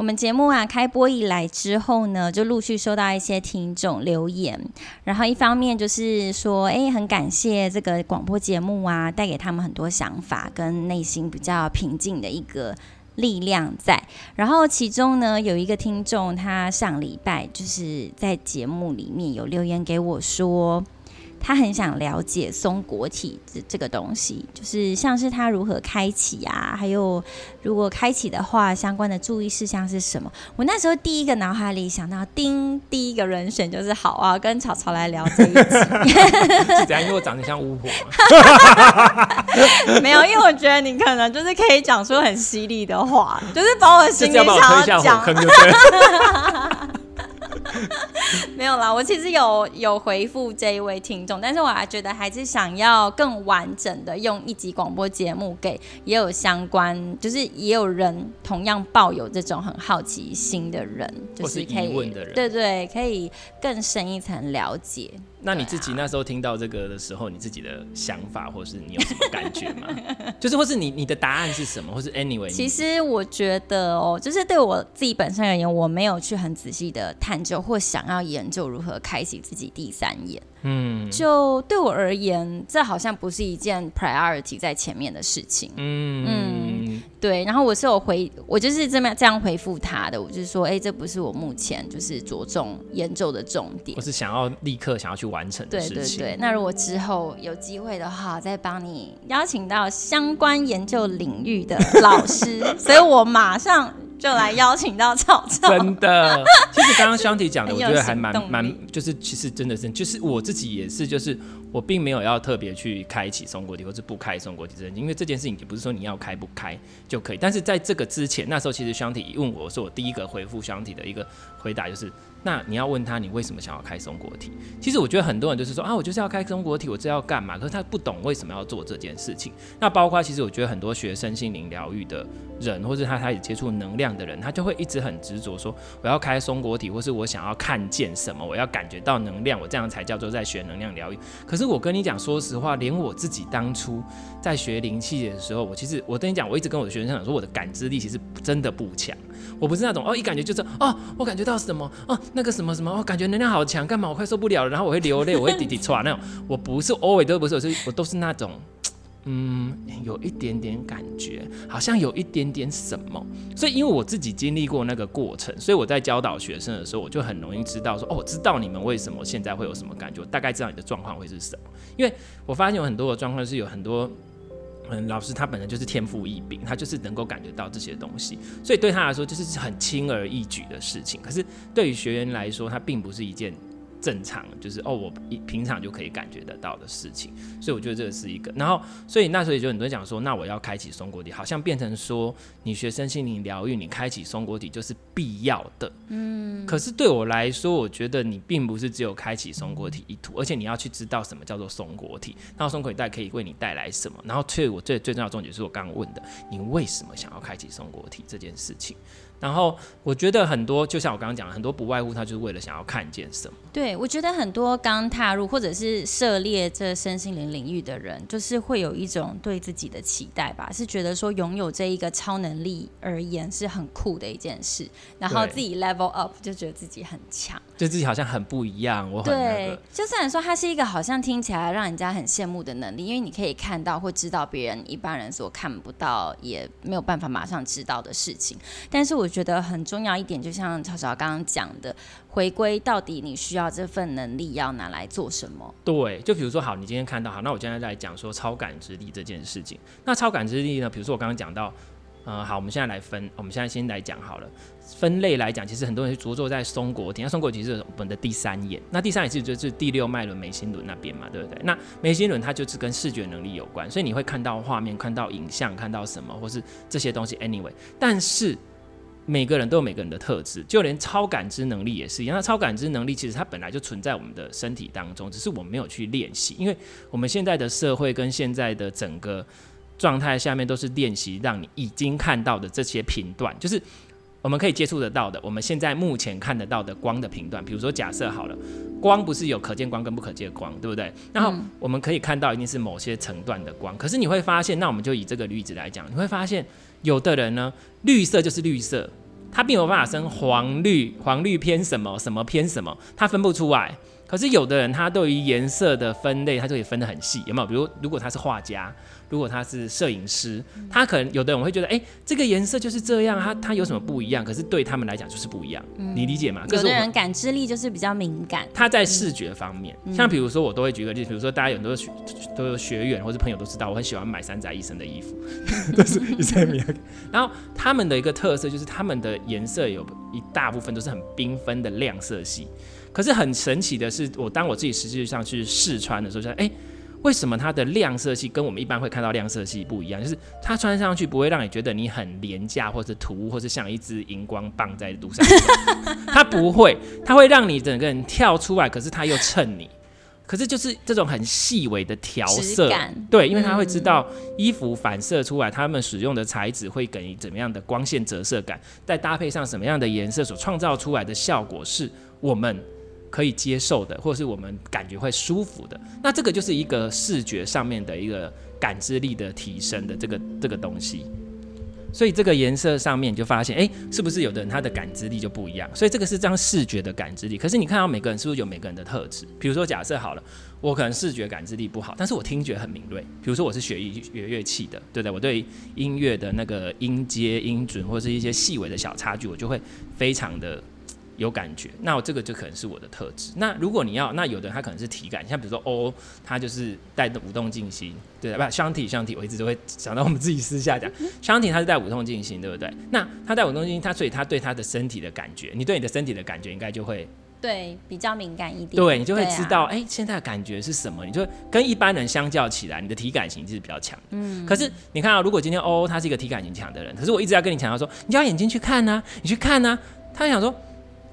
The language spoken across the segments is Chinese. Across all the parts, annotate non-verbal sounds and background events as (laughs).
我们节目啊开播以来之后呢，就陆续收到一些听众留言，然后一方面就是说，哎，很感谢这个广播节目啊，带给他们很多想法跟内心比较平静的一个力量在。然后其中呢，有一个听众，他上礼拜就是在节目里面有留言给我说。他很想了解松果体这这个东西，就是像是它如何开启啊，还有如果开启的话，相关的注意事项是什么？我那时候第一个脑海里想到，叮，第一个人选就是好啊，跟草草来聊这一集。是这样，因为我长得像巫婆。(laughs) (laughs) 没有，因为我觉得你可能就是可以讲出很犀利的话，就是把我心里想要讲。(laughs) 没有啦，我其实有有回复这一位听众，但是我还觉得还是想要更完整的用一集广播节目给也有相关，就是也有人同样抱有这种很好奇心的人，就是可以问的人，对对，可以更深一层了解。那你自己那时候听到这个的时候，你自己的想法，或是你有什么感觉吗？(laughs) 就是或是你你的答案是什么，或是 anyway？其实我觉得哦，就是对我自己本身而言，我没有去很仔细的探究或想要研究如何开启自己第三眼。嗯，就对我而言，这好像不是一件 priority 在前面的事情。嗯嗯，对。然后我是有回，我就是这么这样回复他的，我就是说，哎，这不是我目前就是着重研究的重点。我是想要立刻想要去完成的事情。对对对。那如果之后有机会的话，再帮你邀请到相关研究领域的老师，(laughs) 所以我马上。就来邀请到草草，真的。(laughs) 其实刚刚香缇讲的，我觉得还蛮蛮，就是其实真的是，就是我自己也是，就是我并没有要特别去开启松果体，或是不开松果体这件事，因为这件事情也不是说你要开不开就可以。但是在这个之前，那时候其实香缇一问我，是我第一个回复香缇的一个回答就是。那你要问他，你为什么想要开松果体？其实我觉得很多人就是说啊，我就是要开松果体，我这要干嘛？可是他不懂为什么要做这件事情。那包括其实我觉得很多学身心灵疗愈的人，或是他开始接触能量的人，他就会一直很执着说，我要开松果体，或是我想要看见什么，我要感觉到能量，我这样才叫做在学能量疗愈。可是我跟你讲，说实话，连我自己当初在学灵气的时候，我其实我跟你讲，我一直跟我的学生讲说，我的感知力其实真的不强。我不是那种哦，一感觉就是哦，我感觉到什么哦，那个什么什么，我感觉能量好强，干嘛我快受不了了，然后我会流泪，我会滴滴唰那种。我不是 always 都不是，我是我都是那种，嗯，有一点点感觉，好像有一点点什么。所以因为我自己经历过那个过程，所以我在教导学生的时候，我就很容易知道说，哦，我知道你们为什么现在会有什么感觉，我大概知道你的状况会是什么。因为我发现有很多的状况是有很多。嗯，老师他本来就是天赋异禀，他就是能够感觉到这些东西，所以对他来说就是很轻而易举的事情。可是对于学员来说，他并不是一件。正常就是哦，我一平常就可以感觉得到的事情，所以我觉得这个是一个。然后，所以那时候也就很多人讲说，那我要开启松果体，好像变成说你学身心灵疗愈，你开启松果体就是必要的。嗯。可是对我来说，我觉得你并不是只有开启松果体一图，而且你要去知道什么叫做松果体，然后松果体带可以为你带来什么。然后，所以我最最重要的重点是我刚刚问的，你为什么想要开启松果体这件事情？然后我觉得很多，就像我刚刚讲的，很多不外乎他就是为了想要看见什么。对，我觉得很多刚踏入或者是涉猎这身心灵领域的人，就是会有一种对自己的期待吧，是觉得说拥有这一个超能力而言是很酷的一件事，然后自己 level up 就觉得自己很强，就自己好像很不一样。我很、那个、对，就算说它是一个好像听起来让人家很羡慕的能力，因为你可以看到或知道别人一般人所看不到，也没有办法马上知道的事情，但是我。觉得很重要一点，就像潮潮刚刚讲的，回归到底你需要这份能力要拿来做什么？对，就比如说，好，你今天看到，好，那我现在在讲说超感知力这件事情。那超感知力呢？比如说我刚刚讲到，呃，好，我们现在来分，我们现在先来讲好了。分类来讲，其实很多人是着重在松果体，那松果体是我们的第三眼，那第三眼其实就是第六脉轮眉心轮那边嘛，对不对？那眉心轮它就是跟视觉能力有关，所以你会看到画面、看到影像、看到什么，或是这些东西。Anyway，但是。每个人都有每个人的特质，就连超感知能力也是一样。那超感知能力其实它本来就存在我们的身体当中，只是我们没有去练习。因为我们现在的社会跟现在的整个状态下面都是练习，让你已经看到的这些频段，就是我们可以接触得到的，我们现在目前看得到的光的频段。比如说，假设好了，光不是有可见光跟不可见光，对不对？然后我们可以看到一定是某些层段的光。可是你会发现，那我们就以这个例子来讲，你会发现有的人呢，绿色就是绿色，他并没有办法分黄绿，黄绿偏什么，什么偏什么，他分不出来。可是有的人，他对于颜色的分类，他就可以分得很细，有没有？比如，如果他是画家，如果他是摄影师，他可能有的人会觉得，哎、欸，这个颜色就是这样，他他有什么不一样？可是对他们来讲就是不一样，嗯、你理解吗？有的人感知力就是比较敏感，他在视觉方面，嗯、像比如说，我都会举个例子，比如说大家有很多学都有学员或者朋友都知道，我很喜欢买三宅一生的衣服，(laughs) 都是一生米。然后他们的一个特色就是他们的颜色有一大部分都是很缤纷的亮色系。可是很神奇的是，我当我自己实际上去试穿的时候，就说：“哎，为什么它的亮色系跟我们一般会看到亮色系不一样？就是它穿上去不会让你觉得你很廉价，或者突，或者像一支荧光棒在路上。它不会，(laughs) 它会让你整个人跳出来，可是它又衬你。可是就是这种很细微的调色，对，因为它会知道衣服反射出来，他们使用的材质会给你怎么样的光线折射感，再搭配上什么样的颜色所创造出来的效果，是我们。”可以接受的，或者是我们感觉会舒服的，那这个就是一个视觉上面的一个感知力的提升的这个这个东西。所以这个颜色上面你就发现，哎、是不是有的人他的感知力就不一样？所以这个是这样视觉的感知力。可是你看到每个人是不是有每个人的特质？比如说假设好了，我可能视觉感知力不好，但是我听觉很敏锐。比如说我是学乐学乐器的，对不对？我对音乐的那个音阶、音准或是一些细微的小差距，我就会非常的。有感觉，那我这个就可能是我的特质。那如果你要，那有的人他可能是体感，像比如说哦，他就是带的舞动静心，对吧？不，箱体箱体，我一直都会想到我们自己私下讲，(laughs) 箱体他是带舞动静心，对不对？那他带舞动静心，他所以他对他的身体的感觉，你对你的身体的感觉应该就会对比较敏感一点，对你就会知道，哎、啊欸，现在的感觉是什么？你就会跟一般人相较起来，你的体感型就是比较强。嗯，可是你看啊，如果今天哦，他是一个体感型强的人，可是我一直要跟你强调说，你要眼睛去看呐、啊，你去看呐、啊，他想说。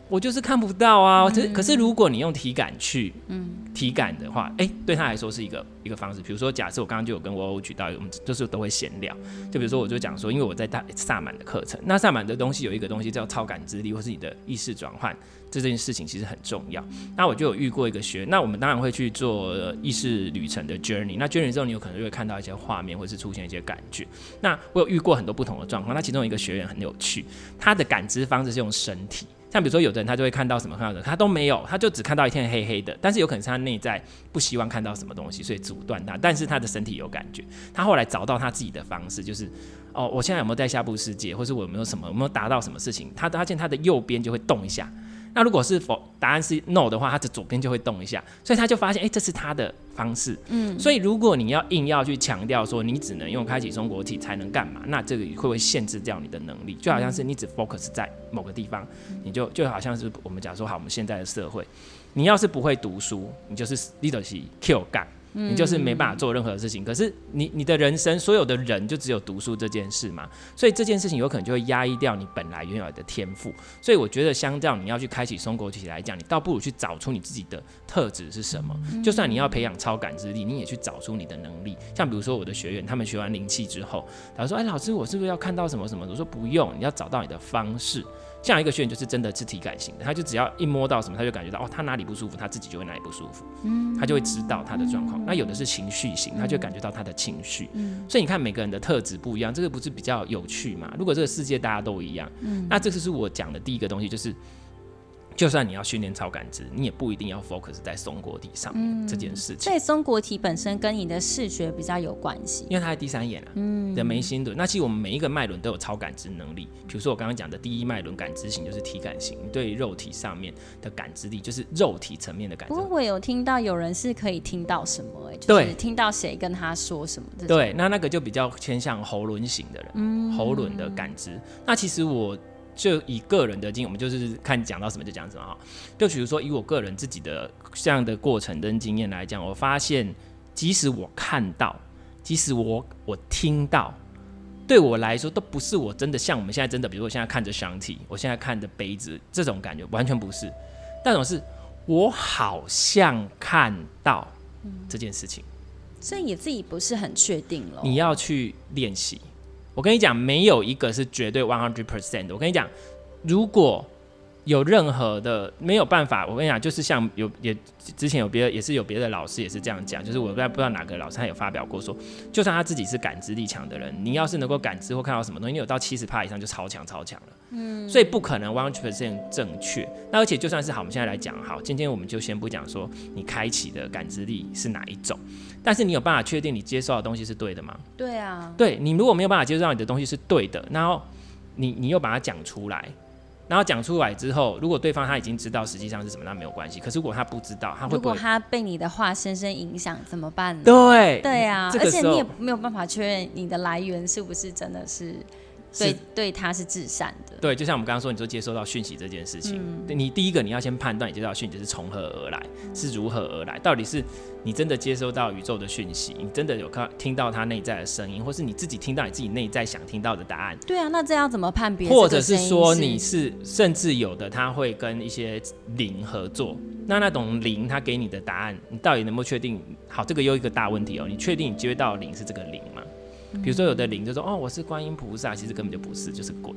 我就是看不到啊，可、嗯、可是如果你用体感去，嗯，体感的话，哎、欸，对他来说是一个一个方式。比如说，假设我刚刚就有跟我欧举到，我们就是都会闲聊。就比如说，我就讲说，因为我在大萨满的课程，那萨满的东西有一个东西叫超感知力，或是你的意识转换，这件事情其实很重要。那我就有遇过一个学，那我们当然会去做意识旅程的 journey。那 journey 之后，你有可能就会看到一些画面，或是出现一些感觉。那我有遇过很多不同的状况。那其中一个学员很有趣，他的感知方式是用身体。像比如说，有的人他就会看到什么看到的，他都没有，他就只看到一片黑黑的。但是有可能是他内在不希望看到什么东西，所以阻断他。但是他的身体有感觉。他后来找到他自己的方式，就是哦，我现在有没有在下部世界，或是我有没有什么有没有达到什么事情？他发现他的右边就会动一下。那如果是否答案是 no 的话，它的左边就会动一下，所以他就发现，哎、欸，这是他的方式。嗯，所以如果你要硬要去强调说你只能用开启中国体才能干嘛，那这个会不会限制掉你的能力？就好像是你只 focus 在某个地方，你就就好像是我们假如说好，我们现在的社会，你要是不会读书，你就是 leadership kill 干。你就是没办法做任何事情，可是你你的人生所有的人就只有读书这件事嘛，所以这件事情有可能就会压抑掉你本来原有的天赋。所以我觉得，相较你要去开启松果体来讲，你倒不如去找出你自己的特质是什么。就算你要培养超感知力，你也去找出你的能力。像比如说我的学员，他们学完灵气之后，他说：“哎，老师，我是不是要看到什么什么？”我说：“不用，你要找到你的方式。”像一个学员就是真的是体感型的，他就只要一摸到什么，他就感觉到哦，他哪里不舒服，他自己就会哪里不舒服，嗯，他就会知道他的状况。那有的是情绪型，他就感觉到他的情绪，嗯，所以你看每个人的特质不一样，这个不是比较有趣嘛？如果这个世界大家都一样，嗯，那这就是我讲的第一个东西，就是。就算你要训练超感知，你也不一定要 focus 在松果体上面、嗯、这件事情。所以松果体本身跟你的视觉比较有关系，因为它是第三眼啊，嗯，的眉心轮。那其实我们每一个脉轮都有超感知能力。比如说我刚刚讲的第一脉轮感知型就是体感型，你对肉体上面的感知力就是肉体层面的感知。不过我有听到有人是可以听到什么、欸，就是听到谁跟他说什么。对，那那个就比较偏向喉轮型的人，嗯，喉轮的感知。那其实我。就以个人的经验，我们就是看讲到什么就讲什么哈。就比如说以我个人自己的这样的过程跟经验来讲，我发现即使我看到，即使我我听到，对我来说都不是我真的像我们现在真的，比如说我现在看着箱体，我现在看着杯子这种感觉完全不是。但种是我好像看到这件事情，所以你自己不是很确定了。你要去练习。我跟你讲，没有一个是绝对 one hundred percent 的。我跟你讲，如果有任何的没有办法，我跟你讲，就是像有也之前有别的也是有别的老师也是这样讲，就是我不知道不知道哪个老师他有发表过说，就算他自己是感知力强的人，你要是能够感知或看到什么东西，你有到七十帕以上就超强超强了。嗯，所以不可能 one hundred percent 正确。那而且就算是好，我们现在来讲好，今天我们就先不讲说你开启的感知力是哪一种，但是你有办法确定你接受的东西是对的吗？对啊，对，你如果没有办法接受到你的东西是对的，然后你你又把它讲出来。然后讲出来之后，如果对方他已经知道实际上是什么，那没有关系。可是如果他不知道，他会不会？如果他被你的话深深影响，怎么办呢？对，对啊，而且你也没有办法确认你的来源是不是真的是。对，对他是至善的。对，就像我们刚刚说，你说接收到讯息这件事情，嗯、你第一个你要先判断你接收到讯息是从何而来，是如何而来，到底是你真的接收到宇宙的讯息，你真的有看听到他内在的声音，或是你自己听到你自己内在想听到的答案。对啊，那这要怎么判别？或者是说你是，甚至有的他会跟一些灵合作，那那种灵他给你的答案，你到底能不能确定？好，这个又一个大问题哦，你确定你接到的灵是这个灵吗？比如说，有的灵就说：“哦，我是观音菩萨。”其实根本就不是，就是鬼。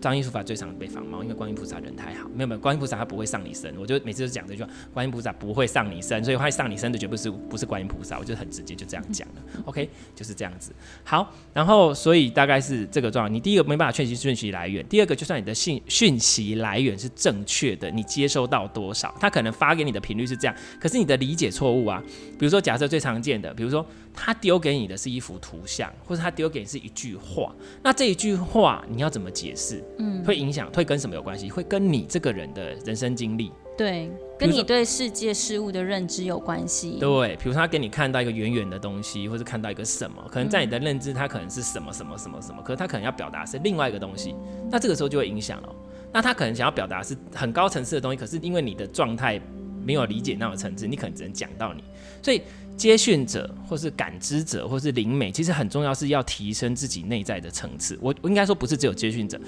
张艺术法最常被仿冒，因为观音菩萨人太好。没有没有，观音菩萨他不会上你身。我就每次都讲这句话：观音菩萨不会上你身，所以会上你身的绝不是不是观音菩萨。我就很直接就这样讲了。OK，就是这样子。好，然后所以大概是这个状况。你第一个没办法确定讯息来源，第二个就算你的信讯息来源是正确的，你接收到多少，他可能发给你的频率是这样，可是你的理解错误啊。比如说，假设最常见的，比如说他丢给你的是一幅图像，或者他丢给你是一句话，那这一句话你要怎么解释？嗯，会影响，会跟什么有关系？会跟你这个人的人生经历，对，跟你对世界事物的认知有关系。对，比如他给你看到一个远远的东西，或者看到一个什么，可能在你的认知，它可能是什么什么什么什么，可是他可能要表达是另外一个东西，那这个时候就会影响了。那他可能想要表达是很高层次的东西，可是因为你的状态没有理解那种层次，你可能只能讲到你，所以。接讯者，或是感知者，或是灵媒，其实很重要，是要提升自己内在的层次。我我应该说，不是只有接讯者，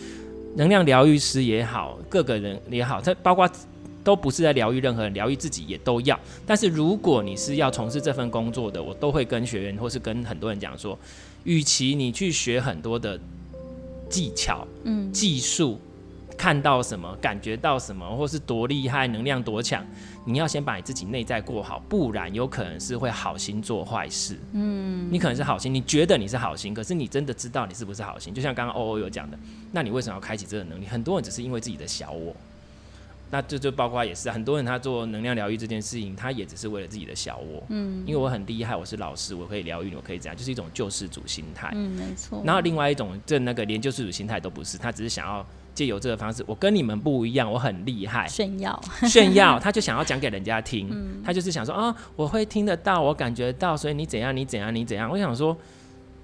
能量疗愈师也好，各个人也好，他包括都不是在疗愈任何人，疗愈自己也都要。但是如果你是要从事这份工作的，我都会跟学员或是跟很多人讲说，与其你去学很多的技巧、嗯，技术。看到什么，感觉到什么，或是多厉害，能量多强，你要先把你自己内在过好，不然有可能是会好心做坏事。嗯，你可能是好心，你觉得你是好心，可是你真的知道你是不是好心？就像刚刚欧欧有讲的，那你为什么要开启这个能力？很多人只是因为自己的小我，那这就包括也是很多人他做能量疗愈这件事情，他也只是为了自己的小我。嗯，因为我很厉害，我是老师，我可以疗愈，我可以这样，就是一种救世主心态。嗯，没错。然后另外一种，这那个连救世主心态都不是，他只是想要。借由这个方式，我跟你们不一样，我很厉害，炫耀，炫耀，(laughs) 他就想要讲给人家听，嗯、他就是想说啊，我会听得到，我感觉到，所以你怎样，你怎样，你怎样。我想说，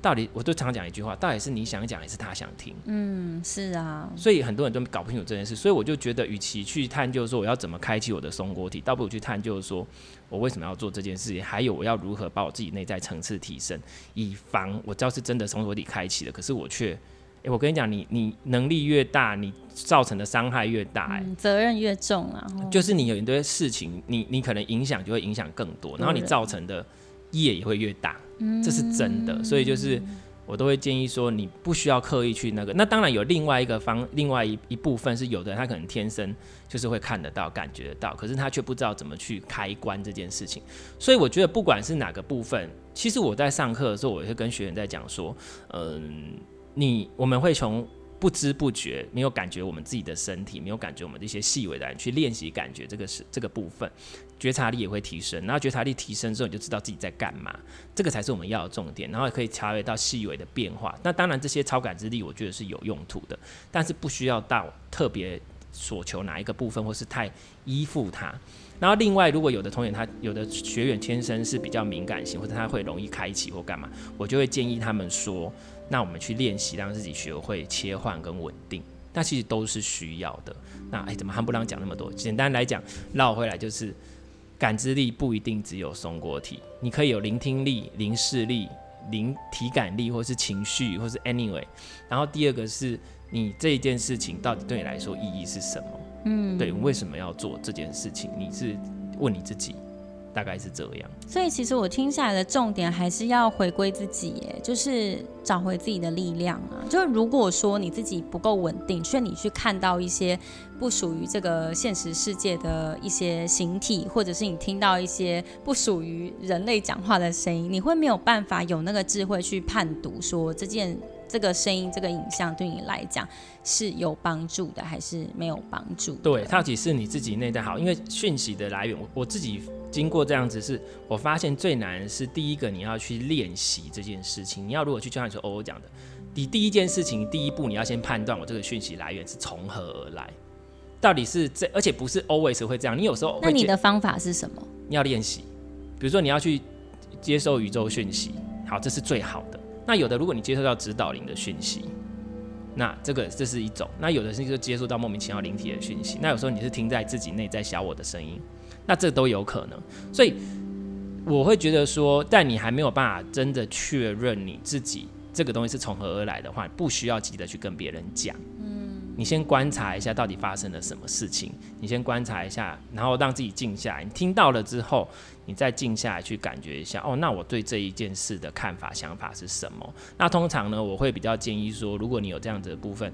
到底我就常讲一句话，到底是你想讲，还是他想听？嗯，是啊。所以很多人都搞不清楚这件事，所以我就觉得，与其去探究说我要怎么开启我的松果体，倒不如去探究说我为什么要做这件事情，还有我要如何把我自己内在层次提升，以防我知道是真的松果体开启了，可是我却。哎、欸，我跟你讲，你你能力越大，你造成的伤害越大，欸，哎、嗯，责任越重啊。就是你有一堆事情，你你可能影响就会影响更多，然后你造成的业也会越大，这是真的。所以就是我都会建议说，你不需要刻意去那个。那当然有另外一个方，另外一一部分是有的人他可能天生就是会看得到、感觉得到，可是他却不知道怎么去开关这件事情。所以我觉得不管是哪个部分，其实我在上课的时候，我会跟学员在讲说，嗯。你我们会从不知不觉没有感觉我们自己的身体，没有感觉我们的一些细微的人去练习感觉这个是这个部分，觉察力也会提升。然后觉察力提升之后，你就知道自己在干嘛，这个才是我们要的重点。然后也可以察觉到细微的变化。那当然这些超感知力我觉得是有用途的，但是不需要到特别所求哪一个部分，或是太依附它。然后另外，如果有的同学他有的学员天生是比较敏感型，或者他会容易开启或干嘛，我就会建议他们说。那我们去练习，让自己学会切换跟稳定，那其实都是需要的。那哎，怎么还不让讲那么多？简单来讲，绕回来就是感知力不一定只有松果体，你可以有聆听力、灵视力、灵体感力，或是情绪，或是 anyway。然后第二个是你这一件事情到底对你来说意义是什么？嗯，对，为什么要做这件事情？你是问你自己。大概是这样。所以其实我听下来的重点还是要回归自己，耶，就是找回自己的力量啊。就是如果说你自己不够稳定，所以你去看到一些不属于这个现实世界的一些形体，或者是你听到一些不属于人类讲话的声音，你会没有办法有那个智慧去判读说这件。这个声音、这个影像对你来讲是有帮助的，还是没有帮助？对，到底是你自己内在好，因为讯息的来源，我我自己经过这样子是，是我发现最难是第一个，你要去练习这件事情。你要如果去就像你说欧欧讲的，你第一件事情，第一步你要先判断我这个讯息来源是从何而来，到底是这，而且不是 always 会这样。你有时候，那你的方法是什么？你要练习，比如说你要去接受宇宙讯息，好，这是最好的。那有的，如果你接受到指导灵的讯息，那这个这是一种；那有的是就接触到莫名其妙灵体的讯息。那有时候你是听在自己内在小我的声音，那这都有可能。所以我会觉得说，但你还没有办法真的确认你自己这个东西是从何而来的话，不需要急着去跟别人讲。你先观察一下到底发生了什么事情，你先观察一下，然后让自己静下来。你听到了之后，你再静下来去感觉一下。哦，那我对这一件事的看法、想法是什么？那通常呢，我会比较建议说，如果你有这样子的部分，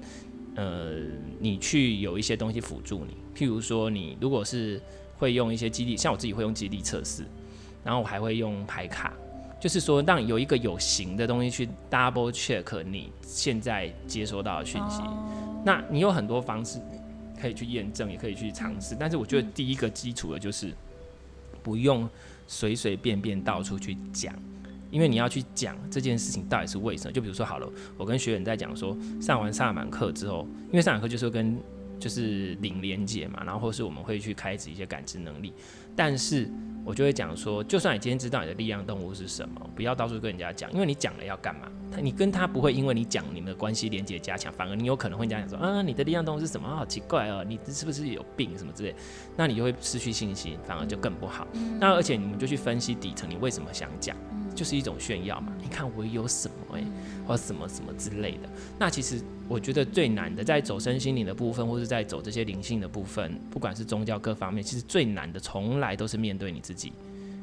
呃，你去有一些东西辅助你。譬如说，你如果是会用一些激励，像我自己会用激励测试，然后我还会用牌卡，就是说让有一个有形的东西去 double check 你现在接收到的讯息。那你有很多方式可以去验证，也可以去尝试。但是我觉得第一个基础的就是不用随随便便到处去讲，因为你要去讲这件事情到底是为什么。就比如说好了，我跟学员在讲说，上完萨满课之后，因为萨满课就是跟就是灵连接嘛，然后或是我们会去开启一些感知能力，但是。我就会讲说，就算你今天知道你的力量动物是什么，不要到处跟人家讲，因为你讲了要干嘛？他你跟他不会因为你讲你们的关系连接加强，反而你有可能会讲说，啊，你的力量动物是什么？好奇怪哦，你是不是有病什么之类？那你就会失去信心，反而就更不好。那而且你们就去分析底层，你为什么想讲？就是一种炫耀嘛，你看我有什么哎、欸，或什么什么之类的。那其实我觉得最难的，在走身心灵的部分，或是在走这些灵性的部分，不管是宗教各方面，其实最难的，从来都是面对你自己。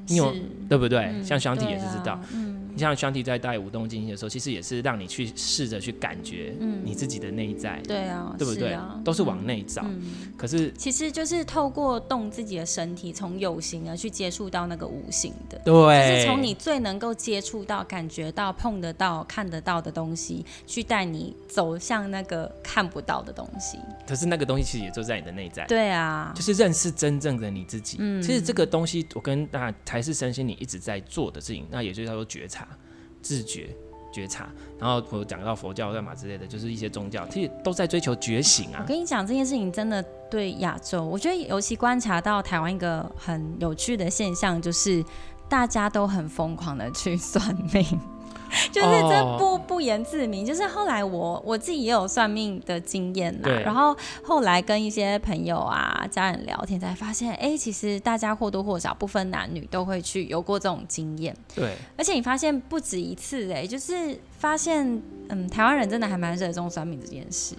你有对不对？嗯、像香体也是知道。你像香体在带舞动静心的时候，其实也是让你去试着去感觉你自己的内在，对啊，对不对？啊、都是往内找。嗯、可是其实就是透过动自己的身体，从有形的去接触到那个无形的，对，就是从你最能够接触到、感觉到、碰得到、看得到的东西，去带你走向那个看不到的东西。可是那个东西其实也就在你的内在，对啊，就是认识真正的你自己。嗯，其实这个东西，我跟大家才是身心你一直在做的事情，那也就叫做觉察。自觉、觉察，然后我讲到佛教干嘛之类的，就是一些宗教，其实都在追求觉醒啊。我跟你讲这件事情，真的对亚洲，我觉得尤其观察到台湾一个很有趣的现象，就是大家都很疯狂的去算命。就是这不不言自明，就是后来我我自己也有算命的经验啦，然后后来跟一些朋友啊、家人聊天，才发现，哎、欸，其实大家或多或少不分男女都会去有过这种经验。对，而且你发现不止一次，哎，就是发现，嗯，台湾人真的还蛮热衷算命这件事。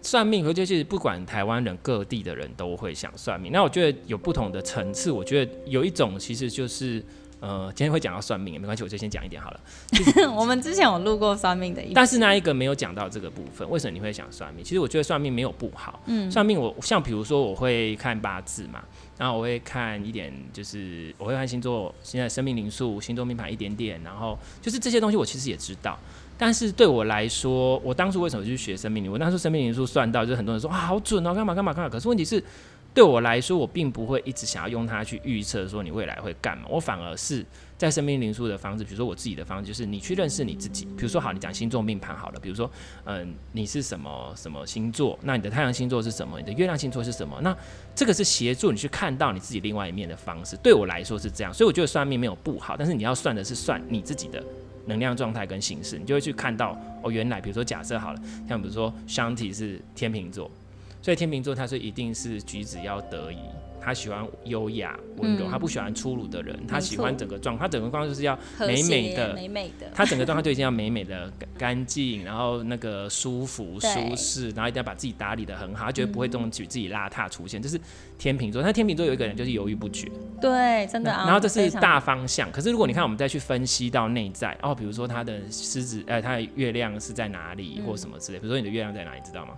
算命，而且其实不管台湾人各地的人都会想算命。那我觉得有不同的层次，我觉得有一种其实就是。呃，今天会讲到算命也没关系，我就先讲一点好了。(laughs) (laughs) 我们之前有录过算命的，但是那一个没有讲到这个部分。为什么你会想算命？其实我觉得算命没有不好。嗯，算命我像比如说我会看八字嘛，然后我会看一点，就是我会看星座，现在生命灵数、星座命盘一点点，然后就是这些东西我其实也知道。但是对我来说，我当初为什么去学生命灵？我当初生命灵数算到，就是很多人说啊好准哦，干嘛干嘛干嘛。可是问题是。对我来说，我并不会一直想要用它去预测说你未来会干嘛。我反而是在生命灵数的方式，比如说我自己的方式，就是你去认识你自己。比如说，好，你讲星座命盘好了。比如说，嗯，你是什么什么星座？那你的太阳星座是什么？你的月亮星座是什么？那这个是协助你去看到你自己另外一面的方式。对我来说是这样，所以我觉得算命没有不好，但是你要算的是算你自己的能量状态跟形式，你就会去看到哦，原来比如说假设好了，像比如说 Shanti 是天秤座。所以天秤座，他是一定是举止要得宜，他喜欢优雅温柔，嗯、他不喜欢粗鲁的人，他喜欢整个状，错他整个状态就是要美美的，美美的，他整个状态就一定要美美的、干净，然后那个舒服、舒适，然后一定要把自己打理的很好，他绝对不会动举自己邋遢出现，这是天秤座。那天秤座有一个人就是犹豫不决，对，真的。然后这是大方向，可是如果你看我们再去分析到内在，哦，比如说他的狮子，呃，他的月亮是在哪里，或什么之类，比如说你的月亮在哪里，知道吗？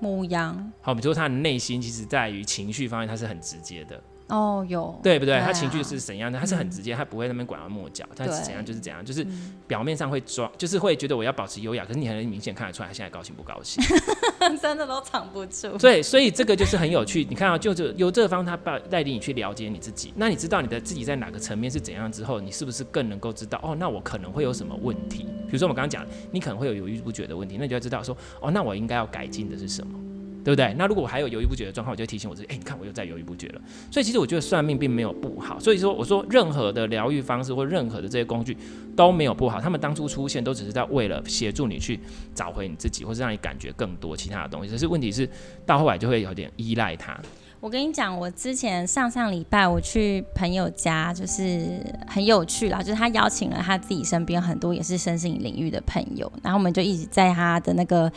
牡羊，好，比如说他的内心其实在于情绪方面，他是很直接的。哦，有对不对？他情绪是怎样的？他是很直接，他不会那边拐弯抹角，他是怎样就是怎样，就是表面上会装，就是会觉得我要保持优雅，可是你很明显看得出来他现在高兴不高兴，(laughs) 真的都藏不住。对，所以这个就是很有趣。你看啊，就是由这方他带带领你去了解你自己，那你知道你的自己在哪个层面是怎样之后，你是不是更能够知道哦？那我可能会有什么问题？比如说我们刚刚讲，你可能会有犹豫不决的问题，那你就要知道说哦，那我应该要改进的是什么？对不对？那如果我还有犹豫不决的状况，我就提醒我自己，哎，你看我又在犹豫不决了。所以其实我觉得算命并没有不好。所以说我说任何的疗愈方式或任何的这些工具都没有不好，他们当初出现都只是在为了协助你去找回你自己，或是让你感觉更多其他的东西。可是问题是到后来就会有点依赖它。我跟你讲，我之前上上礼拜我去朋友家，就是很有趣啦，就是他邀请了他自己身边很多也是身心领域的朋友，然后我们就一直在他的那个。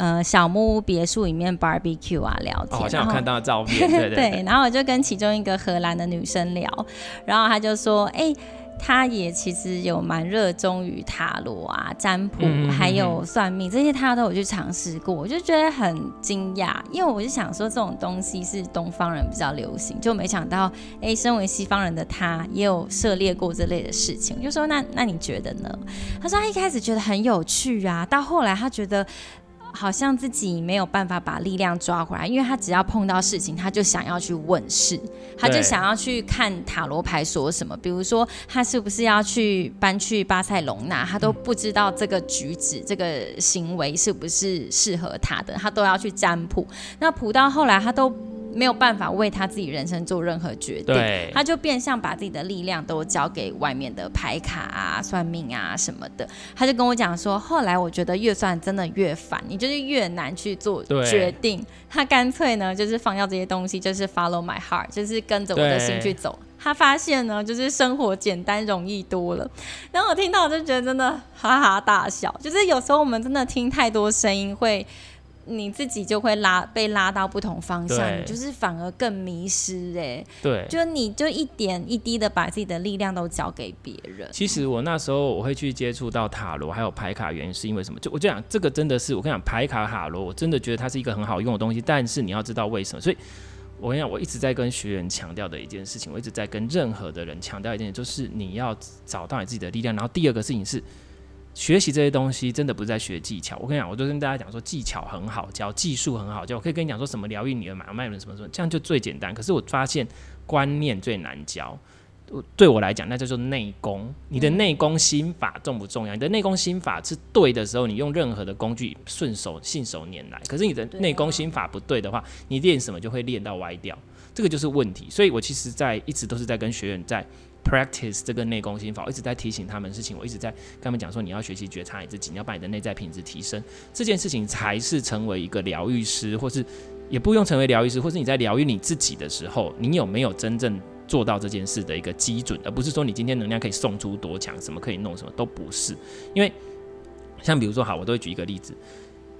呃，小木屋别墅里面 barbecue 啊，聊天，哦、好像有看到照片，(laughs) 对对，对，对。然后我就跟其中一个荷兰的女生聊，然后她就说，哎、欸，她也其实有蛮热衷于塔罗啊、占卜，还有算命这些，她都有去尝试过。我就觉得很惊讶，因为我就想说，这种东西是东方人比较流行，就没想到，哎、欸，身为西方人的她也有涉猎过这类的事情。我就说，那那你觉得呢？她说，她一开始觉得很有趣啊，到后来她觉得。好像自己没有办法把力量抓回来，因为他只要碰到事情，他就想要去问事，他就想要去看塔罗牌说什么。比如说，他是不是要去搬去巴塞隆纳，他都不知道这个举止、这个行为是不是适合他的，他都要去占卜。那卜到后来，他都。没有办法为他自己人生做任何决定，对他就变相把自己的力量都交给外面的牌卡啊、算命啊什么的。他就跟我讲说，后来我觉得越算真的越烦，你就是越难去做决定。他干脆呢，就是放掉这些东西，就是 follow my heart，就是跟着我的心去走。他发现呢，就是生活简单容易多了。然后我听到我就觉得真的哈哈大笑，就是有时候我们真的听太多声音会。你自己就会拉被拉到不同方向，你就是反而更迷失哎、欸。对，就你就一点一滴的把自己的力量都交给别人。其实我那时候我会去接触到塔罗还有牌卡，原因是因为什么？就我就讲这个真的是我跟你讲牌卡塔罗，我真的觉得它是一个很好用的东西。但是你要知道为什么？所以我跟你讲，我一直在跟学员强调的一件事情，我一直在跟任何的人强调一件，就是你要找到你自己的力量。然后第二个事情是。学习这些东西真的不是在学技巧。我跟你讲，我都跟大家讲说，技巧很好教，技术很好教。我可以跟你讲说什么疗愈你的脉脉轮什么什么，这样就最简单。可是我发现观念最难教。对我来讲，那叫做内功。你的内功心法重不重要？你的内功心法是对的时候，你用任何的工具顺手信手拈来。可是你的内功心法不对的话，你练什么就会练到歪掉。这个就是问题。所以我其实在一直都是在跟学员在。Practice 这个内功心法，我一直在提醒他们事情，我一直在跟他们讲说，你要学习觉察你自己，你要把你的内在品质提升，这件事情才是成为一个疗愈师，或是也不用成为疗愈师，或是你在疗愈你自己的时候，你有没有真正做到这件事的一个基准，而不是说你今天能量可以送出多强，什么可以弄什么都不是，因为像比如说好，我都会举一个例子，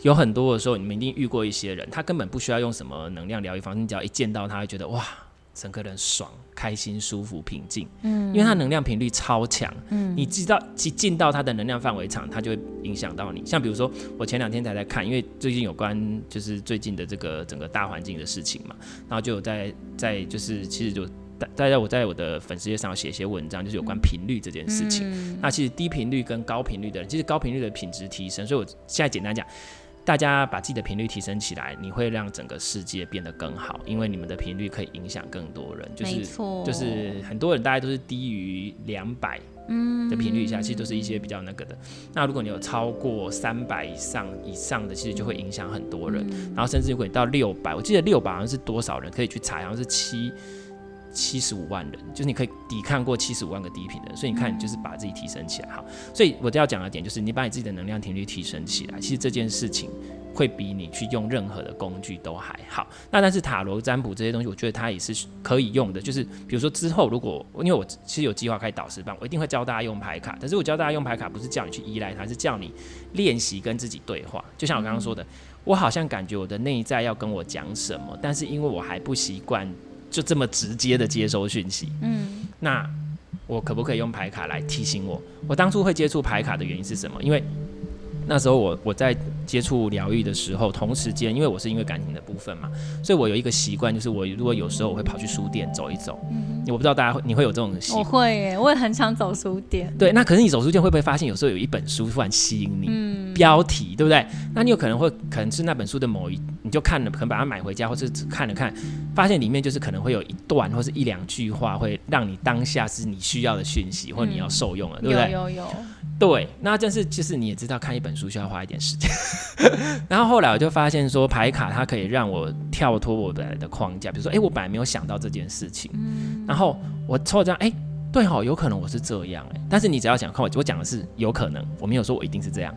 有很多的时候你们一定遇过一些人，他根本不需要用什么能量疗愈方式，你只要一见到他，会觉得哇。整个人爽、开心、舒服、平静，嗯，因为它能量频率超强，嗯，你知道，即进到它的能量范围场，它就会影响到你。像比如说，我前两天才在看，因为最近有关就是最近的这个整个大环境的事情嘛，然后就有在在就是其实就大家我在我的粉丝页上写一些文章，就是有关频率这件事情。嗯，那其实低频率跟高频率的人，其实高频率的品质提升，所以我现在简单讲。大家把自己的频率提升起来，你会让整个世界变得更好，因为你们的频率可以影响更多人。就是就是很多人大概都是低于两百的频率以下，其实都是一些比较那个的。那如果你有超过三百以上以上的，其实就会影响很多人。然后甚至如果你到六百，我记得六百好像是多少人可以去查，好像是七。七十五万人，就是你可以抵抗过七十五万个低频的人，所以你看，你就是把自己提升起来。好，所以我要讲的点就是，你把你自己的能量频率提升起来，其实这件事情会比你去用任何的工具都还好。那但是塔罗占卜这些东西，我觉得它也是可以用的。就是比如说之后，如果因为我其实有计划开导师班，我一定会教大家用牌卡。但是我教大家用牌卡，不是叫你去依赖它，是叫你练习跟自己对话。就像我刚刚说的，我好像感觉我的内在要跟我讲什么，但是因为我还不习惯就这么直接的接收讯息。嗯，那我可不可以用牌卡来提醒我？我当初会接触牌卡的原因是什么？因为那时候我我在接触疗愈的时候，同时间因为我是因为感情的部分嘛，所以我有一个习惯，就是我如果有时候我会跑去书店走一走。嗯，我不知道大家会你会有这种习惯？我会耶，我也很常走书店。对，那可是你走书店会不会发现有时候有一本书突然吸引你？嗯，标题对不对？那你有可能会可能是那本书的某一，你就看了，可能把它买回家，或者只看了看，发现里面就是可能会有一段或是一两句话，会让你当下是你需要的讯息，或者你要受用了，对不对？有有有。对，那但是就是你也知道，看一本书需要花一点时间。(laughs) 然后后来我就发现说，牌卡它可以让我跳脱我本来的框架，比如说，哎，我本来没有想到这件事情。嗯。然后我抽这样，哎，对哦，有可能我是这样，哎，但是你只要想看我，我讲的是有可能，我没有说我一定是这样。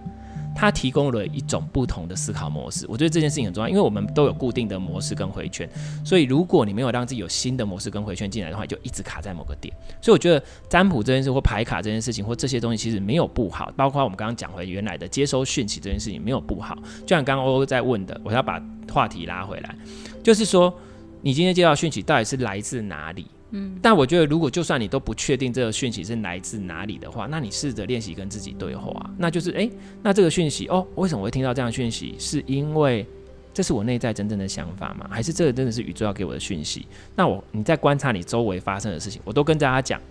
它提供了一种不同的思考模式，我觉得这件事情很重要，因为我们都有固定的模式跟回圈，所以如果你没有让自己有新的模式跟回圈进来的话，就一直卡在某个点。所以我觉得占卜这件事或牌卡这件事情或这些东西其实没有不好，包括我们刚刚讲回原来的接收讯息这件事情没有不好。就像刚刚欧欧在问的，我要把话题拉回来，就是说你今天接到讯息到底是来自哪里？嗯，但我觉得，如果就算你都不确定这个讯息是来自哪里的话，那你试着练习跟自己对话，那就是，诶、那这个讯息，哦，为什么我会听到这样的讯息？是因为这是我内在真正的想法吗？还是这个真的是宇宙要给我的讯息？那我，你在观察你周围发生的事情，我都跟大家讲，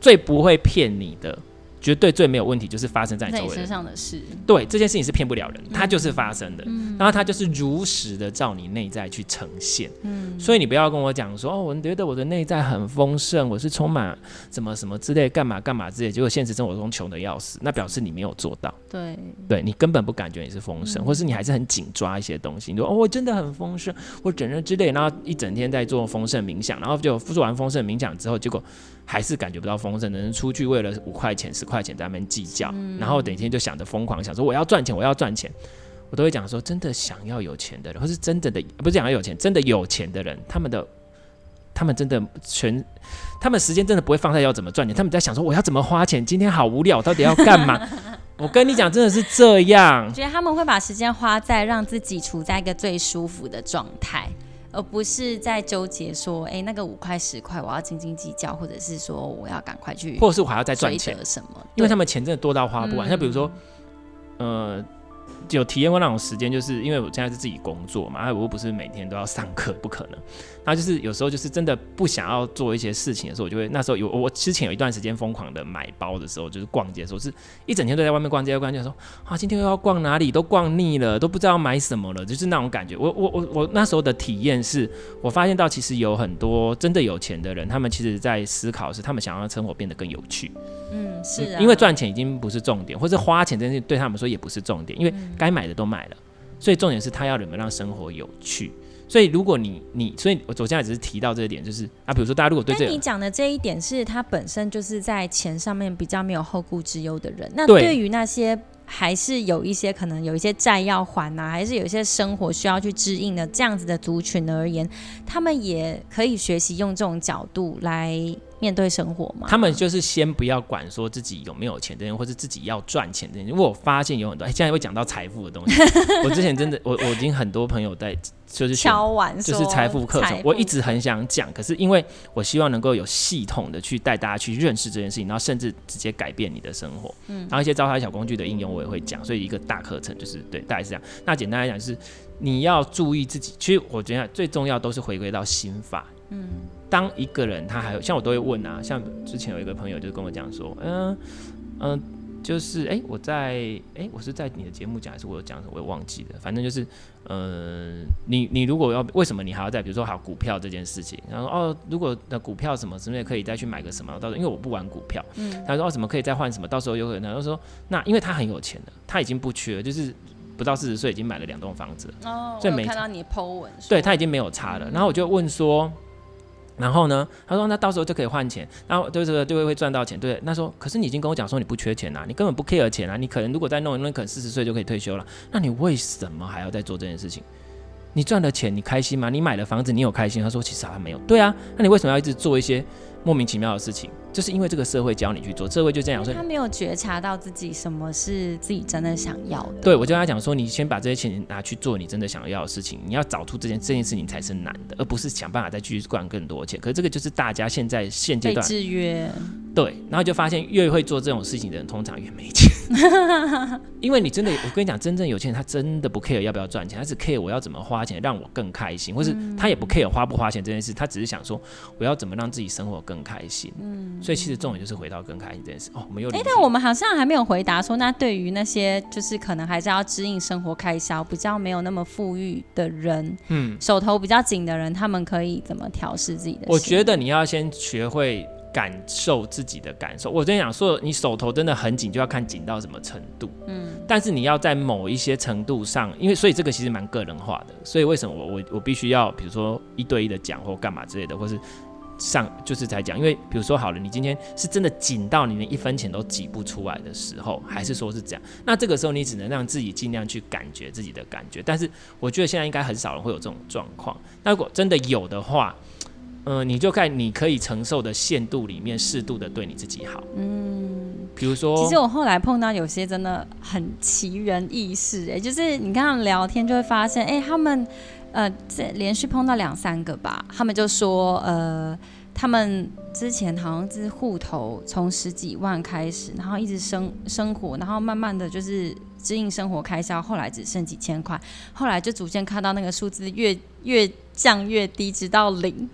最不会骗你的。绝对最没有问题就是发生在你周围身上的事，对，这件事情是骗不了人，它就是发生的，嗯、然后它就是如实的照你内在去呈现。嗯，所以你不要跟我讲说哦，我觉得我的内在很丰盛，我是充满什么什么之类，干嘛干嘛之类，结果现实生活中穷的要死，那表示你没有做到。对，对你根本不感觉你是丰盛，嗯、或是你还是很紧抓一些东西，你说哦，我真的很丰盛，我整日之类，然后一整天在做丰盛冥想，然后就做完丰盛冥想之后，结果。还是感觉不到丰盛的人出去为了五块钱十块钱在那边计较，嗯、然后等一天就想着疯狂想说我要赚钱我要赚钱，我都会讲说真的想要有钱的人，或是真的的不是想要有钱，真的有钱的人，他们的他们真的全，他们时间真的不会放在要怎么赚钱，他们在想说我要怎么花钱，今天好无聊，我到底要干嘛？(laughs) 我跟你讲，真的是这样。我觉得他们会把时间花在让自己处在一个最舒服的状态。而不是在纠结说，哎、欸，那个五块十块，我要斤斤计较，或者是说我要赶快去，或者是我还要再赚钱什么？因为他们钱真的多到花不完。像、嗯、比如说，呃。有体验过那种时间，就是因为我现在是自己工作嘛，我又不是每天都要上课，不可能。然后就是有时候就是真的不想要做一些事情的时候，我就会那时候有我之前有一段时间疯狂的买包的时候，就是逛街的时候，是一整天都在外面逛街，逛街说啊，今天又要逛哪里，都逛腻了，都不知道买什么了，就是那种感觉。我我我我那时候的体验是，我发现到其实有很多真的有钱的人，他们其实在思考是他们想要生活变得更有趣。嗯，是啊，因为赚钱已经不是重点，或者花钱这件事对他们说也不是重点，因为该买的都买了，所以重点是他要怎么让生活有趣。所以如果你你，所以我走下来只是提到这一点，就是啊，比如说大家如果对这个，你讲的这一点是他本身就是在钱上面比较没有后顾之忧的人，那对于那些还是有一些可能有一些债要还呐、啊，还是有一些生活需要去支应的这样子的族群而言，他们也可以学习用这种角度来。面对生活嘛，他们就是先不要管说自己有没有钱的人，或是自己要赚钱的人。因为我发现有很多，哎，现在会讲到财富的东西。(laughs) 我之前真的，我我已经很多朋友在就是敲完，就是财富课程，我一直很想讲，可是因为我希望能够有系统的去带大家去认识这件事情，然后甚至直接改变你的生活。嗯，然后一些招财小工具的应用我也会讲，所以一个大课程就是对，大概是这样。那简单来讲，就是你要注意自己。其实我觉得最重要都是回归到心法。嗯。当一个人他还有像我都会问啊，像之前有一个朋友就跟我讲说，嗯、呃、嗯、呃，就是哎、欸、我在哎、欸、我是在你的节目讲还是我有讲什么我也忘记了，反正就是嗯、呃、你你如果要为什么你还要在比如说好股票这件事情，然后哦如果那股票什么什么可以再去买个什么，到时候因为我不玩股票，嗯，他说哦什么可以再换什么，到时候有可能。他说那因为他很有钱的，他已经不缺了，就是不到四十岁已经买了两栋房子了，哦，所以没看到你 po 文，对他已经没有差了，然后我就问说。然后呢，他说那到时候就可以换钱，然后对这个就会会赚到钱。对，那说可是你已经跟我讲说你不缺钱啊，你根本不 care 钱啊，你可能如果再弄一弄，可能四十岁就可以退休了。那你为什么还要再做这件事情？你赚了钱，你开心吗？你买了房子，你有开心？他说其实他没有。对啊，那你为什么要一直做一些？莫名其妙的事情，就是因为这个社会教你去做，社会就这样说。他没有觉察到自己什么是自己真的想要的。对，我就跟他讲说，你先把这些钱拿去做你真的想要的事情，你要找出这件这件事情才是难的，而不是想办法再继续赚更多钱。可是这个就是大家现在现阶段制约。对，然后就发现越会做这种事情的人，通常越没钱。(laughs) 因为你真的，我跟你讲，真正有钱人他真的不 care 要不要赚钱，他只 care 我要怎么花钱让我更开心，或是他也不 care 花不花钱这件事，他只是想说我要怎么让自己生活更开心。嗯，所以其实重点就是回到更开心这件事。哦，没有。哎、欸，但我们好像还没有回答说，那对于那些就是可能还是要支应生活开销比较没有那么富裕的人，嗯，手头比较紧的人，他们可以怎么调试自己的？我觉得你要先学会。感受自己的感受，我真想说，你手头真的很紧，就要看紧到什么程度。嗯，但是你要在某一些程度上，因为所以这个其实蛮个人化的。所以为什么我我我必须要，比如说一对一的讲或干嘛之类的，或是上就是在讲，因为比如说好了，你今天是真的紧到你连一分钱都挤不出来的时候，还是说是这样？那这个时候你只能让自己尽量去感觉自己的感觉。但是我觉得现在应该很少人会有这种状况。那如果真的有的话，嗯、呃，你就看你可以承受的限度里面，适度的对你自己好。嗯，比如说，其实我后来碰到有些真的很奇人异事，哎，就是你跟他们聊天就会发现，哎，他们呃，这连续碰到两三个吧，他们就说，呃，他们之前好像是户头从十几万开始，然后一直生生活，然后慢慢的就是支应生活开销，后来只剩几千块，后来就逐渐看到那个数字越越降越低，直到零。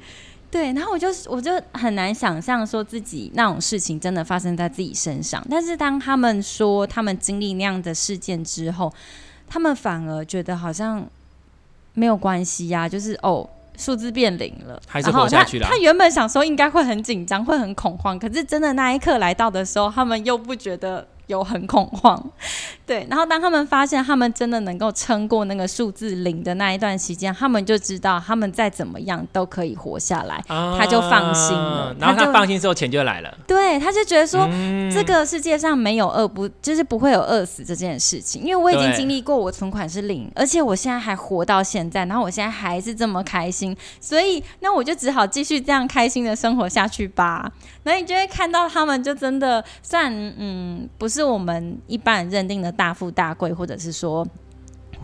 对，然后我就我就很难想象说自己那种事情真的发生在自己身上，但是当他们说他们经历那样的事件之后，他们反而觉得好像没有关系呀、啊，就是哦，数字变零了，还是活下去了。他他原本想说应该会很紧张，会很恐慌，可是真的那一刻来到的时候，他们又不觉得。有很恐慌，对，然后当他们发现他们真的能够撑过那个数字零的那一段时间，他们就知道他们再怎么样都可以活下来，啊、他就放心了。然后他放心之后，钱就来了。对，他就觉得说，嗯、这个世界上没有饿不，就是不会有饿死这件事情，因为我已经经历过，我存款是零，而且我现在还活到现在，然后我现在还是这么开心，所以那我就只好继续这样开心的生活下去吧。那你就会看到他们就真的算嗯，不是我们一般人认定的大富大贵，或者是说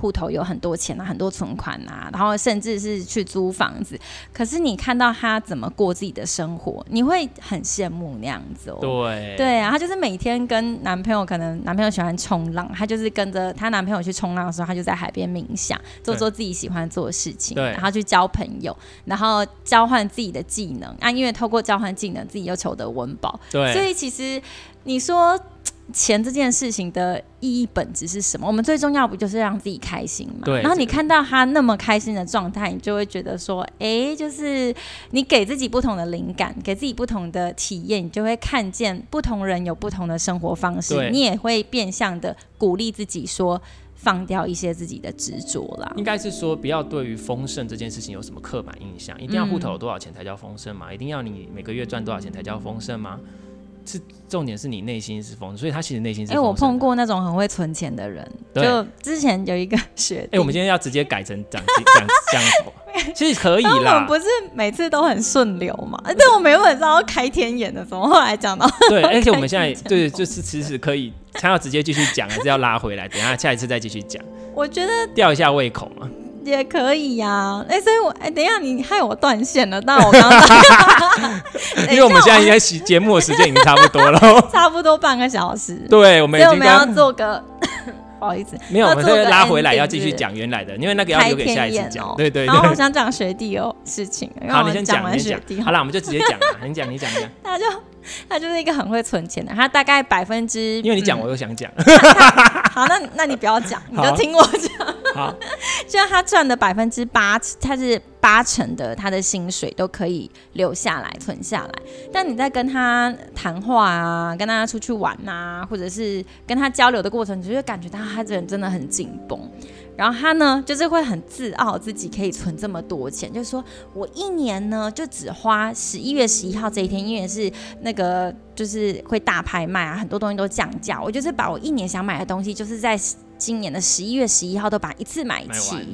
户头有很多钱啊，很多存款啊，然后甚至是去租房子。可是你看到他怎么过自己的生活，你会很羡慕那样子哦。对对啊，他就是每天跟男朋友，可能男朋友喜欢冲浪，他就是跟着他男朋友去冲浪的时候，他就在海边冥想，做做自己喜欢做的事情，然后去交朋友，然后交换自己的技能啊，因为透过交换技能，自己又求得温饱。对，所以其实你说。钱这件事情的意义本质是什么？我们最重要不就是让自己开心吗？对。然后你看到他那么开心的状态，你就会觉得说，哎、欸，就是你给自己不同的灵感，给自己不同的体验，你就会看见不同人有不同的生活方式。你也会变相的鼓励自己说，放掉一些自己的执着啦。应该是说，不要对于丰盛这件事情有什么刻板印象。一定要户头有多少钱才叫丰盛吗？嗯、一定要你每个月赚多少钱才叫丰盛吗？是重点是你内心是丰盛，所以他其实内心是。哎、欸，我碰过那种很会存钱的人，就之前有一个学弟。哎、欸，我们今天要直接改成讲讲讲讲，其实可以啦。我们不是每次都很顺流嘛？对，我没有很知道开天眼的，怎么后来讲到？对，而且我们现在对，就是其实可以，他要直接继续讲，还是要拉回来？等下下一次再继续讲。我觉得吊一下胃口嘛。也可以呀、啊，哎、欸，所以我哎、欸，等一下你害我断线了，但我刚刚，(laughs) 因为我们现在应该节目的时间已经差不多了，(laughs) 差不多半个小时，对，我们已经我们要做个。(laughs) 不好意思，没有，我们这个拉回来要继续讲原来的，因为那个要留给下一次讲。对对对。然后我想讲学弟哦事情，好，你先讲，你先讲。好了，我们就直接讲了，你讲，你讲，你讲。那就 (laughs) 他就是一个很会存钱的，他大概百分之，因为你讲，我又想讲。(laughs) 好，那那你不要讲，你就听我讲。好，(laughs) 就他赚的百分之八，他是八成的他的薪水都可以留下来存下来。但你在跟他谈话啊，跟他出去玩啊，或者是跟他交流的过程，你就会感觉到他这人真的很紧绷。然后他呢，就是会很自傲自己可以存这么多钱，就是说我一年呢就只花十一月十一号这一天，因为是那个就是会大拍卖啊，很多东西都降价，我就是把我一年想买的东西，就是在今年的十一月十一号都把一次买齐，买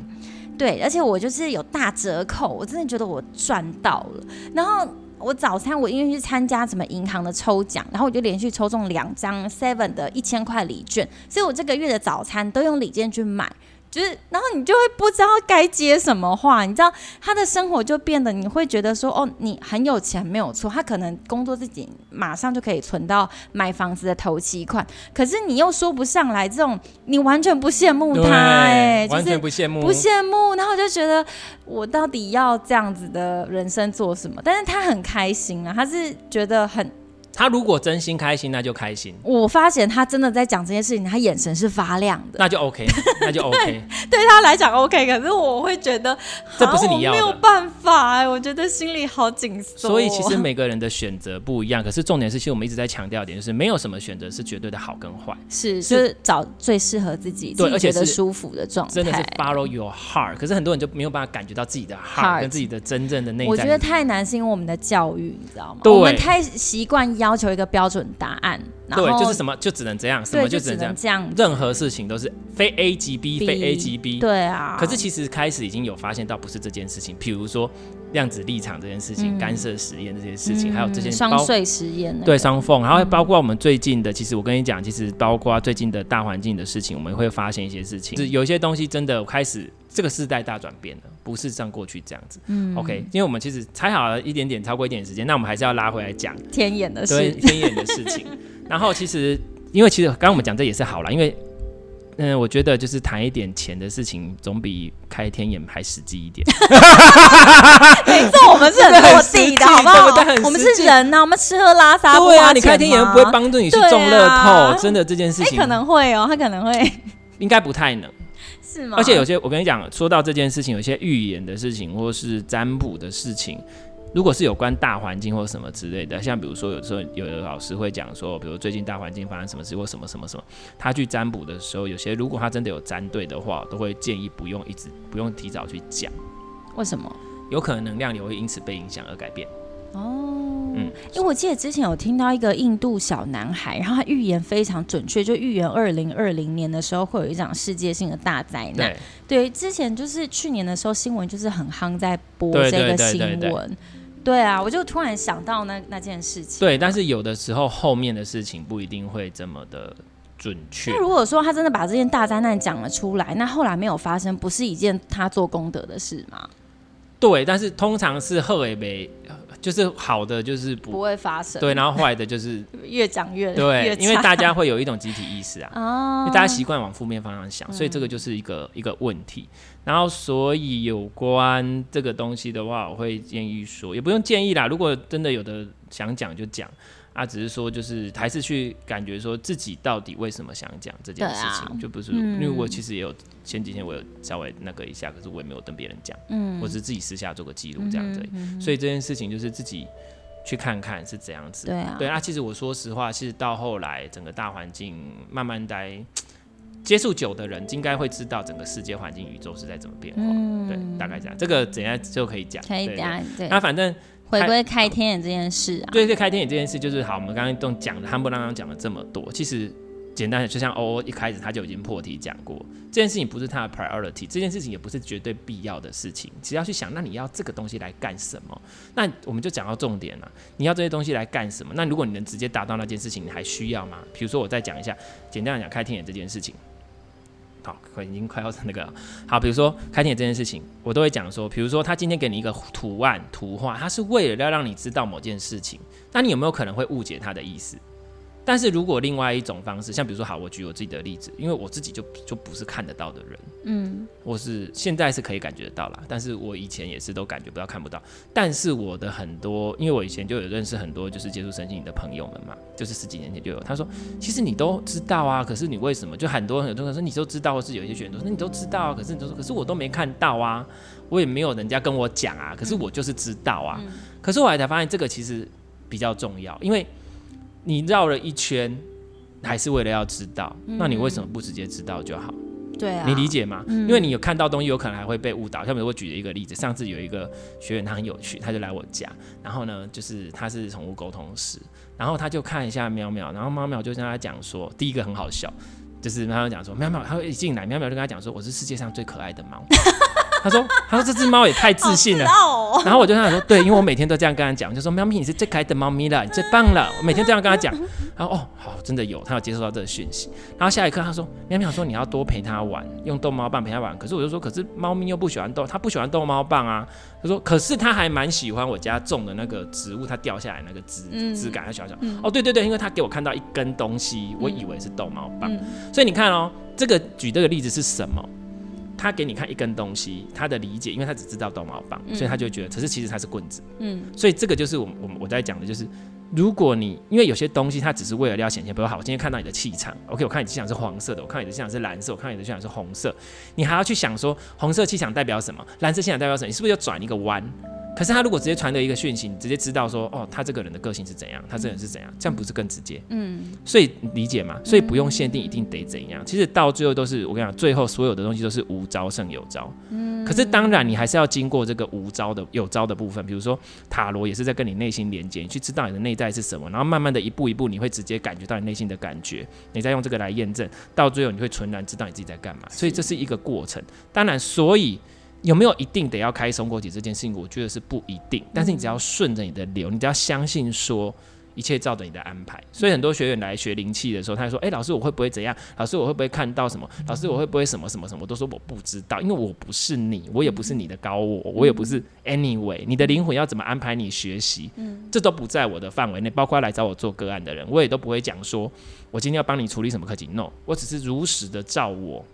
对，而且我就是有大折扣，我真的觉得我赚到了。然后我早餐我因为去参加什么银行的抽奖，然后我就连续抽中两张 Seven 的一千块礼券，所以我这个月的早餐都用礼券去买。就是，然后你就会不知道该接什么话，你知道他的生活就变得，你会觉得说，哦，你很有钱没有错，他可能工作自己马上就可以存到买房子的头期款，可是你又说不上来这种，你完全不羡慕他，哎，完全不羡慕，不羡慕，然后我就觉得我到底要这样子的人生做什么？但是他很开心啊，他是觉得很。他如果真心开心，那就开心。我发现他真的在讲这件事情，他眼神是发亮的，那就 OK，那就 OK (laughs) 对。对他来讲 OK，可是我会觉得这不是你要的，没有办法哎，我觉得心里好紧缩。所以其实每个人的选择不一样，可是重点是，其实我们一直在强调一点，就是没有什么选择是绝对的好跟坏，是就是找最适合自己，对，而且是舒服的状态，真的是 follow your heart。可是很多人就没有办法感觉到自己的 heart 跟自己的真正的内在。我觉得太难，是因为我们的教育，你知道吗？我们太习惯要求一个标准。答案，对，就是什么就只能这样，什么就只能这样，任何事情都是非 A 即 B，非 A 即 B，对啊。可是其实开始已经有发现到不是这件事情，譬如说量子立场这件事情、干涉实验这些事情，还有这些双税实验，对双缝，然后包括我们最近的，其实我跟你讲，其实包括最近的大环境的事情，我们会发现一些事情，是有一些东西真的开始这个世代大转变了，不是像过去这样子。嗯，OK，因为我们其实猜好了一点点，超过一点时间，那我们还是要拉回来讲天眼的事，对天眼的事情。(laughs) 然后其实，因为其实刚刚我们讲这也是好了，因为嗯、呃，我觉得就是谈一点钱的事情，总比开天眼还实际一点。(laughs) 没错，我们是很落地的，(laughs) 好不好？我们是人呐、啊，我们吃喝拉撒对啊，你开天眼不会帮助你去中乐透，啊、真的这件事情。可能会哦，他可能会，应该不太能，是吗？而且有些我跟你讲，说到这件事情，有些预言的事情，或是占卜的事情。如果是有关大环境或什么之类的，像比如说有时候有的老师会讲说，比如最近大环境发生什么事或什么什么什么，他去占卜的时候，有些如果他真的有占对的话，都会建议不用一直不用提早去讲。为什么？有可能能量也会因此被影响而改变。哦，嗯，因为我记得之前有听到一个印度小男孩，然后他预言非常准确，就预言二零二零年的时候会有一场世界性的大灾难。对，对，之前就是去年的时候新闻就是很夯在播这个新闻。对啊，我就突然想到那那件事情。对，但是有的时候后面的事情不一定会这么的准确。那如果说他真的把这件大灾难讲了出来，那后来没有发生，不是一件他做功德的事吗？对，但是通常是赫伟没。就是好的，就是不，不会发生。对，然后坏的就是 (laughs) 越讲越对，越因为大家会有一种集体意识啊，(laughs) 哦、因为大家习惯往负面方向想，所以这个就是一个、嗯、一个问题。然后，所以有关这个东西的话，我会建议说，也不用建议啦。如果真的有的想讲就讲。他、啊、只是说，就是还是去感觉说自己到底为什么想讲这件事情，啊、就不是、嗯、因为我其实也有前几天我有稍微那个一下，可是我也没有跟别人讲，嗯，我只是自己私下做个记录这样子，嗯嗯、所以这件事情就是自己去看看是怎样子，对啊，对啊。其实我说实话，其实到后来整个大环境慢慢待接触久的人，应该会知道整个世界环境、宇宙是在怎么变化，嗯、对，大概这样。这个怎样就可以讲，可以讲，对。那反正。回归开天眼这件事啊，对对，开天眼这件事就是好。我们刚刚都讲了，汉不拉刚讲了这么多，其实简单的，就像欧欧一开始他就已经破题讲过，这件事情不是他的 priority，这件事情也不是绝对必要的事情。只要去想，那你要这个东西来干什么？那我们就讲到重点了，你要这些东西来干什么？那如果你能直接达到那件事情，你还需要吗？比如说，我再讲一下，简单的讲开天眼这件事情。已经快要那个了。好，比如说开天这件事情，我都会讲说，比如说他今天给你一个图案、图画，他是为了要让你知道某件事情，那你有没有可能会误解他的意思？但是如果另外一种方式，像比如说，好，我举我自己的例子，因为我自己就就不是看得到的人，嗯，我是现在是可以感觉得到啦，但是我以前也是都感觉不到、看不到。但是我的很多，因为我以前就有认识很多就是接触身心灵的朋友们嘛，就是十几年前就有，他说，其实你都知道啊，可是你为什么就很多很多人说你都知道，或是有一些学员说，那你都知道啊，可是你都说，可是我都没看到啊。我也没有人家跟我讲啊，可是我就是知道啊。嗯、可是我来才发现，这个其实比较重要，因为你绕了一圈，还是为了要知道，嗯、那你为什么不直接知道就好？对啊，你理解吗？嗯、因为你有看到东西，有可能还会被误导。像比如我举了一个例子，上次有一个学员，他很有趣，他就来我家，然后呢，就是他是宠物沟通师，然后他就看一下喵喵，然后喵喵就跟他讲说，第一个很好笑，就是喵喵讲说，喵喵，他一进来，喵喵就跟他讲说，我是世界上最可爱的猫。他说：“他说这只猫也太自信了。哦”然后我就跟他说：“对，因为我每天都这样跟他讲，就说喵咪你是最可爱的猫咪了，(laughs) 你最棒了。”我每天这样跟他讲。然后哦，好，真的有，他有接收到这个讯息。然后下一刻他说：“喵喵说你要多陪他玩，用逗猫棒陪他玩。”可是我就说：“可是猫咪又不喜欢逗，他不喜欢逗猫棒啊。”他说：“可是他还蛮喜欢我家种的那个植物，它掉下来那个枝枝干，他喜欢。哦，对对对，因为他给我看到一根东西，我以为是逗猫棒。所以你看哦，这个举这个例子是什么？”他给你看一根东西，他的理解，因为他只知道逗猫棒，嗯、所以他就觉得，可是其实他是棍子。嗯，所以这个就是我我我在讲的，就是如果你因为有些东西它只是为了要显现，比如好，我今天看到你的气场，OK，我看你的气场是黄色的，我看你的气场是蓝色，我看你的气场是红色，你还要去想说红色气场代表什么，蓝色气场代表什么，你是不是要转一个弯？可是他如果直接传的一个讯息，你直接知道说，哦，他这个人的个性是怎样，他这个人是怎样，这样不是更直接？嗯，所以理解嘛，所以不用限定一定得怎样。其实到最后都是我跟你讲，最后所有的东西都是无招胜有招。嗯，可是当然你还是要经过这个无招的有招的部分，比如说塔罗也是在跟你内心连接，你去知道你的内在是什么，然后慢慢的一步一步，你会直接感觉到你内心的感觉，你再用这个来验证，到最后你会纯然知道你自己在干嘛。所以这是一个过程。当然，所以。有没有一定得要开松果体这件事情？我觉得是不一定。但是你只要顺着你的流，你只要相信说一切照着你的安排。所以很多学员来学灵气的时候，他就说：“哎、欸，老师，我会不会怎样？老师，我会不会看到什么？老师，我会不会什么什么什么？”我都说我不知道，因为我不是你，我也不是你的高我，我也不是 anyway。你的灵魂要怎么安排你学习？这都不在我的范围内。包括来找我做个案的人，我也都不会讲说，我今天要帮你处理什么课题。No，我只是如实的照我。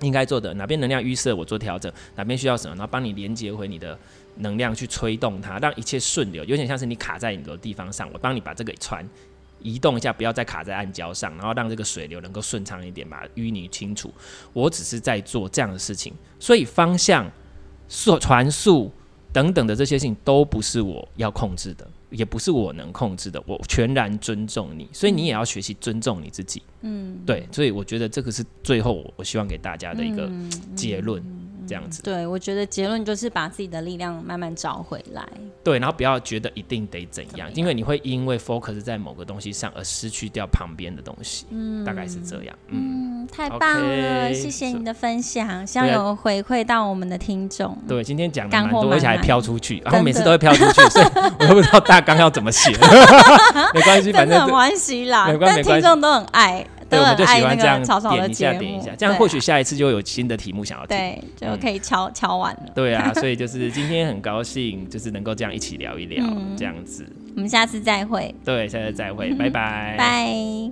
应该做的哪边能量预设，我做调整；哪边需要什么，然后帮你连接回你的能量去催动它，让一切顺流。有点像是你卡在你的地方上，我帮你把这个船移动一下，不要再卡在暗礁上，然后让这个水流能够顺畅一点，把淤泥清除。我只是在做这样的事情，所以方向、速传速等等的这些事情都不是我要控制的。也不是我能控制的，我全然尊重你，所以你也要学习尊重你自己。嗯，对，所以我觉得这个是最后我希望给大家的一个结论。嗯嗯这样子，对，我觉得结论就是把自己的力量慢慢找回来。对，然后不要觉得一定得怎样，因为你会因为 focus 在某个东西上而失去掉旁边的东西。嗯，大概是这样。嗯，嗯，太棒了，Okay, 谢谢你的分享，希望有回馈到我们的听众。对，今天讲的蛮多，而且还飘出去，然后每次都会飘出去，所以 (laughs) 我都不知道大纲要怎么写。(laughs) 没关系，反正没关系啦，没关系，听众都很爱。对，我们就喜欢这样点一下点一下，这样或许下一次就有新的题目想要听，对，就可以敲敲完了。对啊，(laughs) 所以就是今天很高兴，就是能够这样一起聊一聊，这样子。我们下次再会。对，下次再会，(laughs) 拜拜。拜。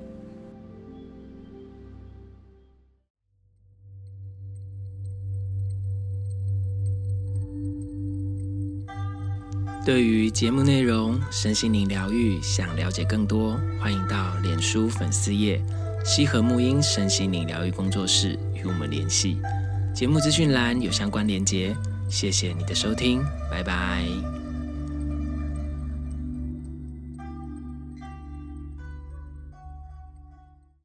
对于节目内容、身心灵疗愈，想了解更多，欢迎到脸书粉丝页。西和沐音身心灵疗愈工作室与我们联系，节目资讯栏有相关连接。谢谢你的收听，拜拜。